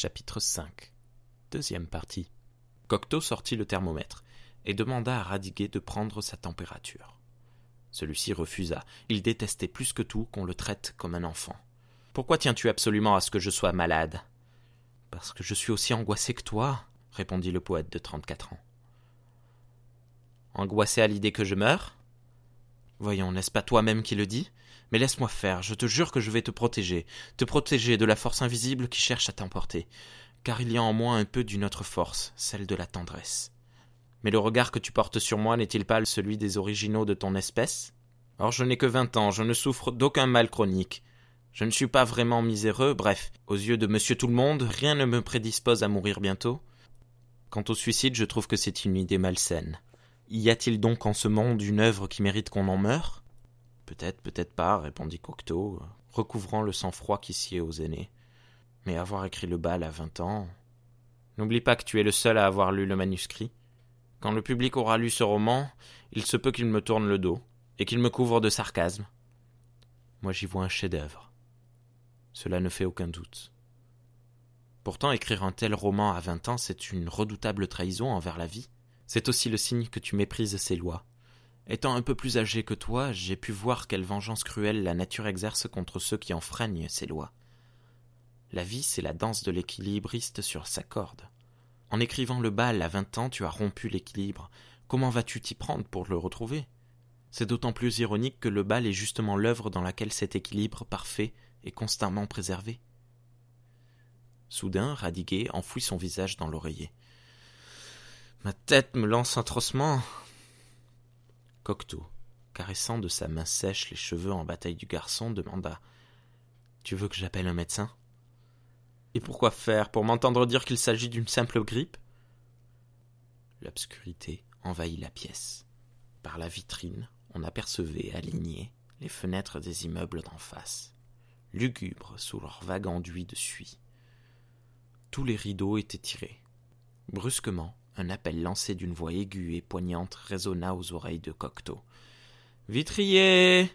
Chapitre 5 Deuxième partie. Cocteau sortit le thermomètre et demanda à Radiguet de prendre sa température. Celui-ci refusa. Il détestait plus que tout qu'on le traite comme un enfant. Pourquoi tiens-tu absolument à ce que je sois malade? Parce que je suis aussi angoissé que toi, répondit le poète de trente-quatre ans. Angoissé à l'idée que je meurs Voyons, n'est-ce pas toi-même qui le dis? Mais laisse-moi faire, je te jure que je vais te protéger, te protéger de la force invisible qui cherche à t'emporter, car il y a en moi un peu d'une autre force, celle de la tendresse. Mais le regard que tu portes sur moi n'est-il pas celui des originaux de ton espèce? Or je n'ai que vingt ans, je ne souffre d'aucun mal chronique. Je ne suis pas vraiment miséreux, bref, aux yeux de monsieur tout le monde, rien ne me prédispose à mourir bientôt. Quant au suicide, je trouve que c'est une idée malsaine. Y a-t-il donc en ce monde une œuvre qui mérite qu'on en meure? Peut-être, peut-être pas, répondit Cocteau, recouvrant le sang-froid qui sied aux aînés. Mais avoir écrit le bal à vingt ans. N'oublie pas que tu es le seul à avoir lu le manuscrit. Quand le public aura lu ce roman, il se peut qu'il me tourne le dos, et qu'il me couvre de sarcasme. Moi j'y vois un chef-d'œuvre. Cela ne fait aucun doute. Pourtant, écrire un tel roman à vingt ans, c'est une redoutable trahison envers la vie. C'est aussi le signe que tu méprises ces lois. Étant un peu plus âgé que toi, j'ai pu voir quelle vengeance cruelle la nature exerce contre ceux qui enfreignent ces lois. La vie, c'est la danse de l'équilibriste sur sa corde. En écrivant le bal à vingt ans, tu as rompu l'équilibre. Comment vas-tu t'y prendre pour le retrouver? C'est d'autant plus ironique que le bal est justement l'œuvre dans laquelle cet équilibre parfait est constamment préservé. Soudain, Radiguet enfouit son visage dans l'oreiller. Ma tête me lance atrocement. Cocteau, caressant de sa main sèche les cheveux en bataille du garçon, demanda Tu veux que j'appelle un médecin? Et pourquoi faire Pour m'entendre dire qu'il s'agit d'une simple grippe? L'obscurité envahit la pièce. Par la vitrine, on apercevait alignées les fenêtres des immeubles d'en face, lugubres sous leur vague enduit de suie. Tous les rideaux étaient tirés. Brusquement, un appel lancé d'une voix aiguë et poignante résonna aux oreilles de Cocteau. Vitrier.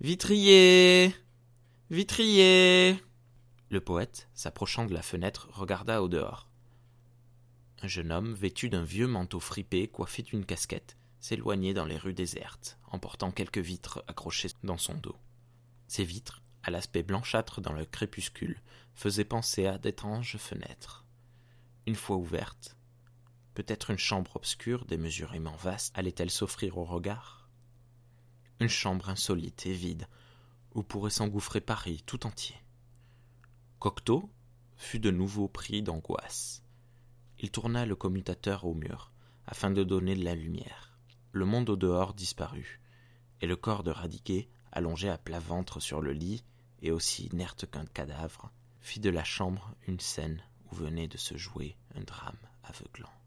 Vitrier. Vitrier. Le poète, s'approchant de la fenêtre, regarda au dehors. Un jeune homme, vêtu d'un vieux manteau fripé, coiffé d'une casquette, s'éloignait dans les rues désertes, emportant quelques vitres accrochées dans son dos. Ces vitres, à l'aspect blanchâtre dans le crépuscule, faisaient penser à d'étranges fenêtres. Une fois ouvertes, Peut-être une chambre obscure, démesurément vaste, allait-elle s'offrir au regard? Une chambre insolite et vide, où pourrait s'engouffrer Paris tout entier. Cocteau fut de nouveau pris d'angoisse. Il tourna le commutateur au mur, afin de donner de la lumière. Le monde au dehors disparut, et le corps de Radiguet, allongé à plat ventre sur le lit, et aussi inerte qu'un cadavre, fit de la chambre une scène où venait de se jouer un drame aveuglant.